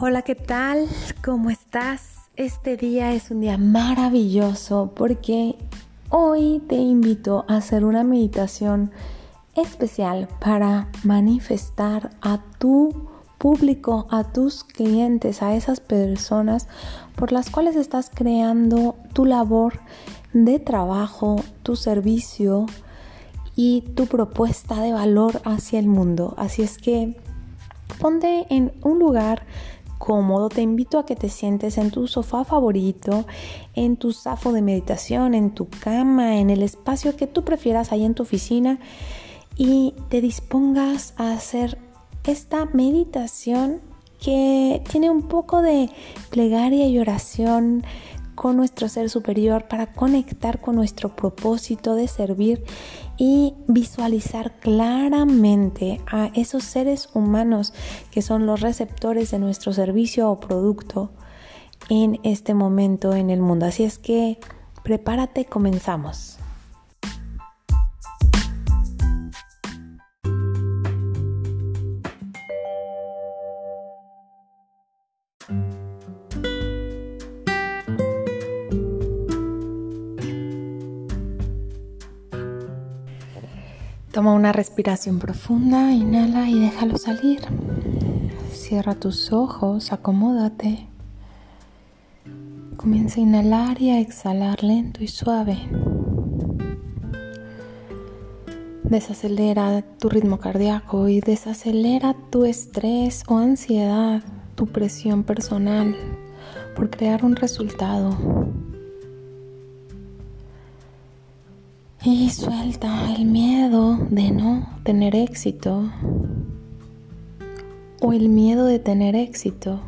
Hola, ¿qué tal? ¿Cómo estás? Este día es un día maravilloso porque hoy te invito a hacer una meditación especial para manifestar a tu público, a tus clientes, a esas personas por las cuales estás creando tu labor de trabajo, tu servicio y tu propuesta de valor hacia el mundo. Así es que ponte en un lugar cómodo, te invito a que te sientes en tu sofá favorito, en tu zafo de meditación, en tu cama, en el espacio que tú prefieras ahí en tu oficina y te dispongas a hacer esta meditación que tiene un poco de plegaria y oración con nuestro ser superior para conectar con nuestro propósito de servir y visualizar claramente a esos seres humanos que son los receptores de nuestro servicio o producto en este momento en el mundo. Así es que prepárate, comenzamos. Toma una respiración profunda, inhala y déjalo salir. Cierra tus ojos, acomódate. Comienza a inhalar y a exhalar lento y suave. Desacelera tu ritmo cardíaco y desacelera tu estrés o ansiedad, tu presión personal por crear un resultado Y suelta el miedo de no tener éxito o el miedo de tener éxito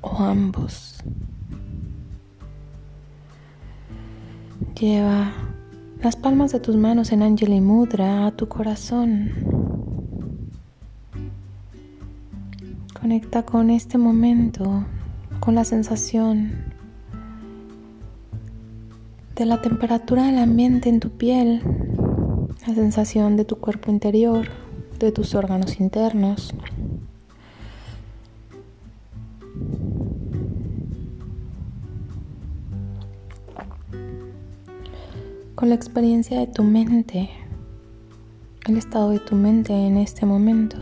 o ambos. Lleva las palmas de tus manos en Angeli Mudra a tu corazón. Conecta con este momento, con la sensación de la temperatura del ambiente en tu piel, la sensación de tu cuerpo interior, de tus órganos internos. Con la experiencia de tu mente, el estado de tu mente en este momento.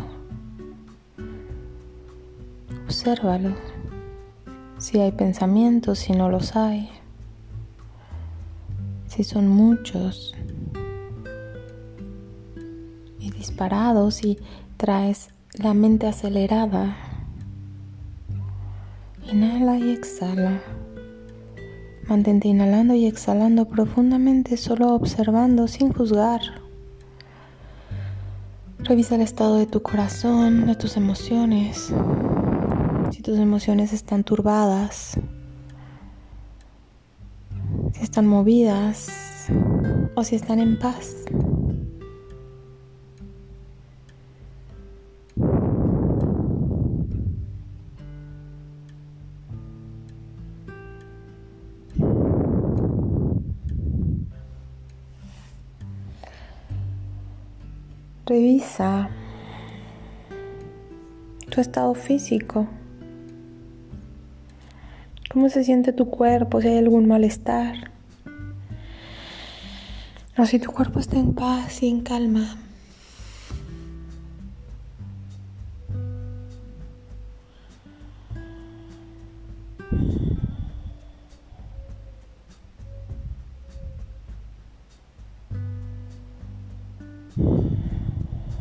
Obsérvalo. Si hay pensamientos, si no los hay si son muchos y disparados y traes la mente acelerada, inhala y exhala. Mantente inhalando y exhalando profundamente, solo observando sin juzgar. Revisa el estado de tu corazón, de tus emociones. Si tus emociones están turbadas, si están movidas o si están en paz. Revisa tu estado físico. ¿Cómo se siente tu cuerpo? Si hay algún malestar. O si tu cuerpo está en paz y en calma.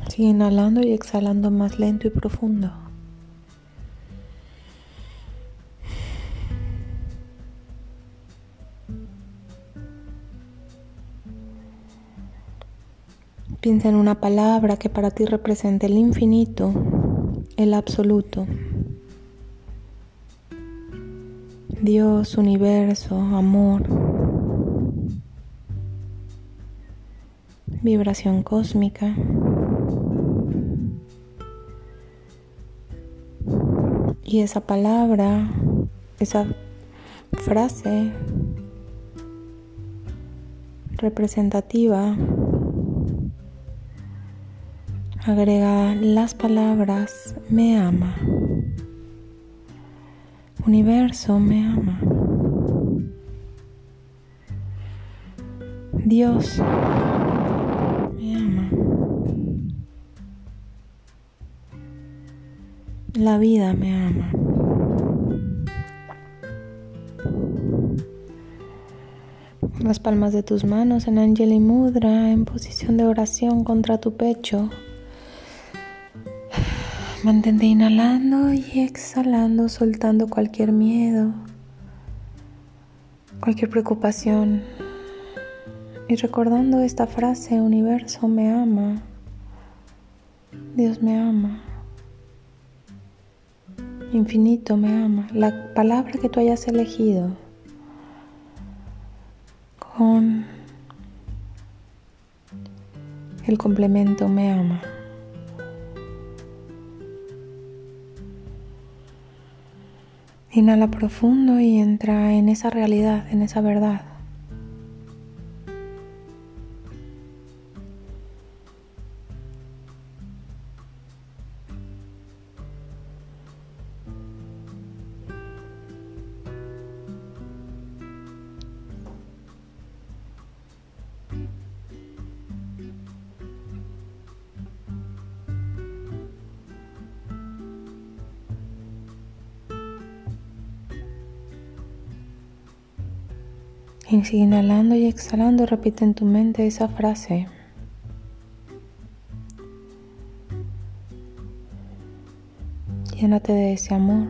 Sigue inhalando y exhalando más lento y profundo. Piensa en una palabra que para ti represente el infinito, el absoluto. Dios, universo, amor, vibración cósmica. Y esa palabra, esa frase representativa Agrega las palabras me ama. Universo me ama. Dios me ama. La vida me ama. Las palmas de tus manos en Angeli Mudra en posición de oración contra tu pecho. Mantente inhalando y exhalando, soltando cualquier miedo, cualquier preocupación. Y recordando esta frase, universo me ama, Dios me ama, infinito me ama, la palabra que tú hayas elegido con el complemento me ama. Inhala profundo y entra en esa realidad, en esa verdad. Inhalando y exhalando, repite en tu mente esa frase. Llénate de ese amor,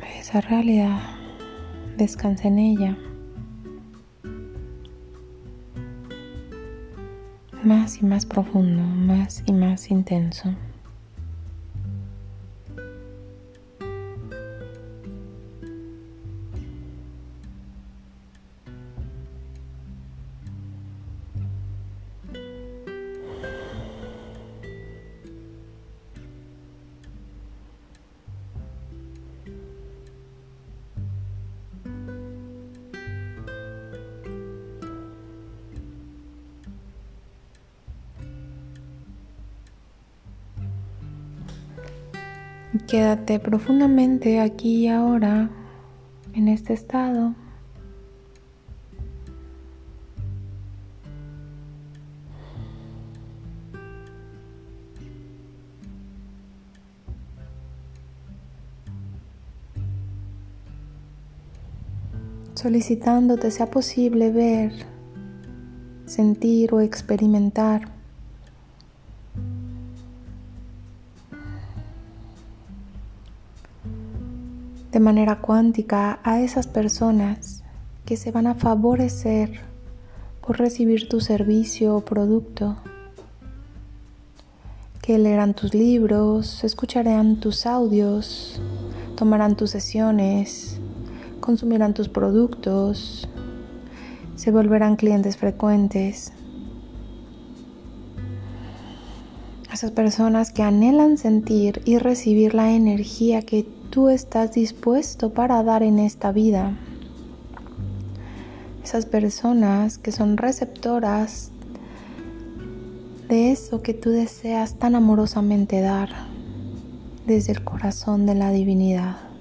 de esa realidad, descansa en ella. Más y más profundo, más y más intenso. Quédate profundamente aquí y ahora, en este estado. solicitándote sea posible ver, sentir o experimentar de manera cuántica a esas personas que se van a favorecer por recibir tu servicio o producto, que leerán tus libros, escucharán tus audios, tomarán tus sesiones, consumirán tus productos, se volverán clientes frecuentes. Esas personas que anhelan sentir y recibir la energía que tú estás dispuesto para dar en esta vida. Esas personas que son receptoras de eso que tú deseas tan amorosamente dar desde el corazón de la divinidad.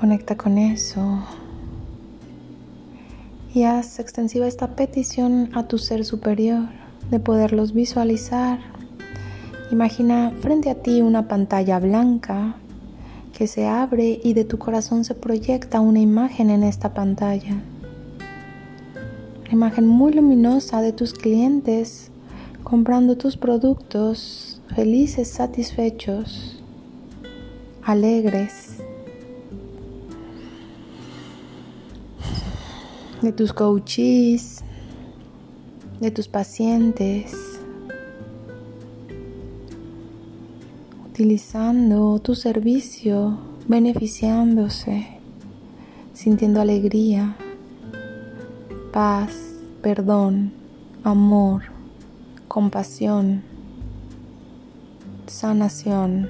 Conecta con eso. Y haz extensiva esta petición a tu ser superior de poderlos visualizar. Imagina frente a ti una pantalla blanca que se abre y de tu corazón se proyecta una imagen en esta pantalla. Una imagen muy luminosa de tus clientes comprando tus productos felices, satisfechos, alegres. De tus coaches, de tus pacientes, utilizando tu servicio, beneficiándose, sintiendo alegría, paz, perdón, amor, compasión, sanación,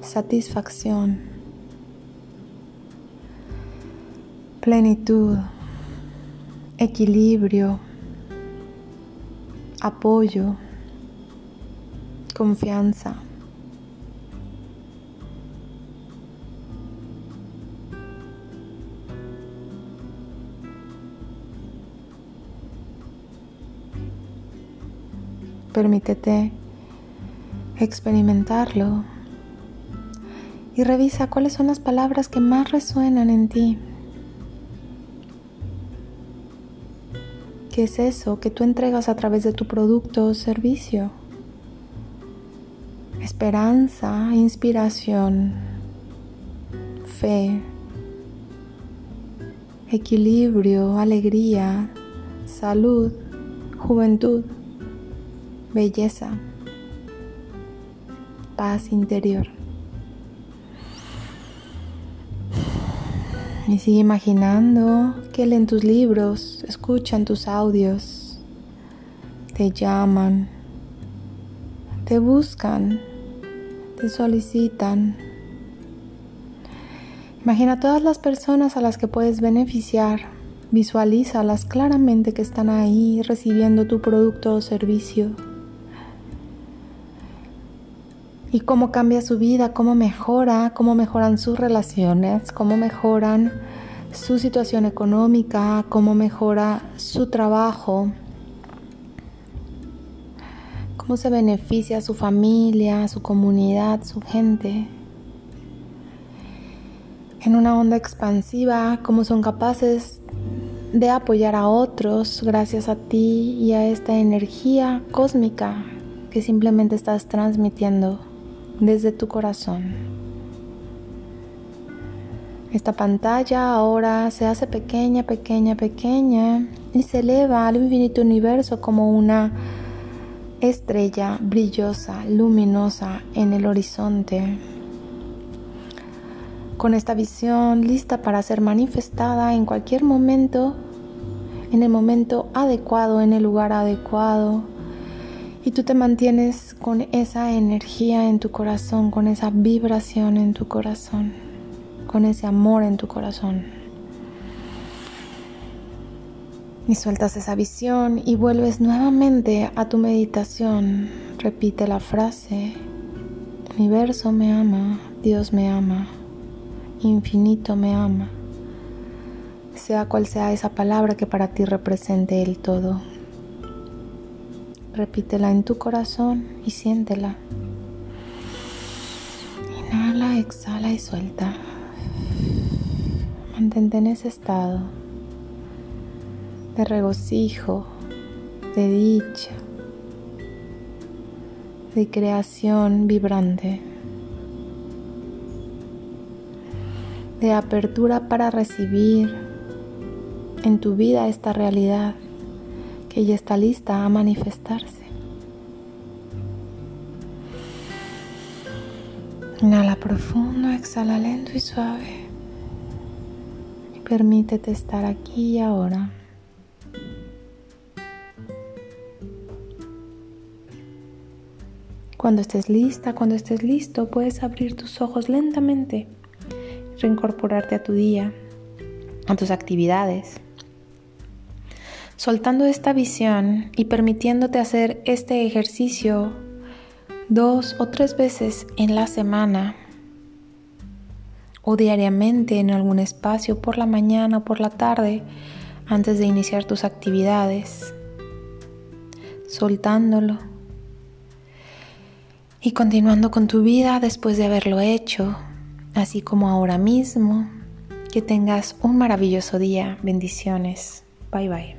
satisfacción, plenitud, equilibrio, apoyo, confianza. Permítete experimentarlo y revisa cuáles son las palabras que más resuenan en ti. ¿Qué es eso que tú entregas a través de tu producto o servicio? Esperanza, inspiración, fe, equilibrio, alegría, salud, juventud, belleza, paz interior. Y sigue imaginando que leen tus libros, escuchan tus audios, te llaman, te buscan, te solicitan. Imagina todas las personas a las que puedes beneficiar. Visualízalas claramente que están ahí recibiendo tu producto o servicio. Y cómo cambia su vida, cómo mejora, cómo mejoran sus relaciones, cómo mejoran su situación económica, cómo mejora su trabajo, cómo se beneficia su familia, su comunidad, su gente. En una onda expansiva, cómo son capaces de apoyar a otros gracias a ti y a esta energía cósmica que simplemente estás transmitiendo desde tu corazón. Esta pantalla ahora se hace pequeña, pequeña, pequeña y se eleva al infinito universo como una estrella brillosa, luminosa en el horizonte. Con esta visión lista para ser manifestada en cualquier momento, en el momento adecuado, en el lugar adecuado, y tú te mantienes con esa energía en tu corazón, con esa vibración en tu corazón, con ese amor en tu corazón. Y sueltas esa visión y vuelves nuevamente a tu meditación. Repite la frase, universo me ama, Dios me ama, infinito me ama. Sea cual sea esa palabra que para ti represente el todo. Repítela en tu corazón y siéntela. Inhala, exhala y suelta. Mantente en ese estado de regocijo, de dicha, de creación vibrante, de apertura para recibir en tu vida esta realidad que ya está lista a manifestarse. Inhala profundo, exhala lento y suave. Y permítete estar aquí y ahora. Cuando estés lista, cuando estés listo, puedes abrir tus ojos lentamente, reincorporarte a tu día, a tus actividades soltando esta visión y permitiéndote hacer este ejercicio dos o tres veces en la semana o diariamente en algún espacio por la mañana o por la tarde antes de iniciar tus actividades, soltándolo y continuando con tu vida después de haberlo hecho, así como ahora mismo. Que tengas un maravilloso día. Bendiciones. Bye bye.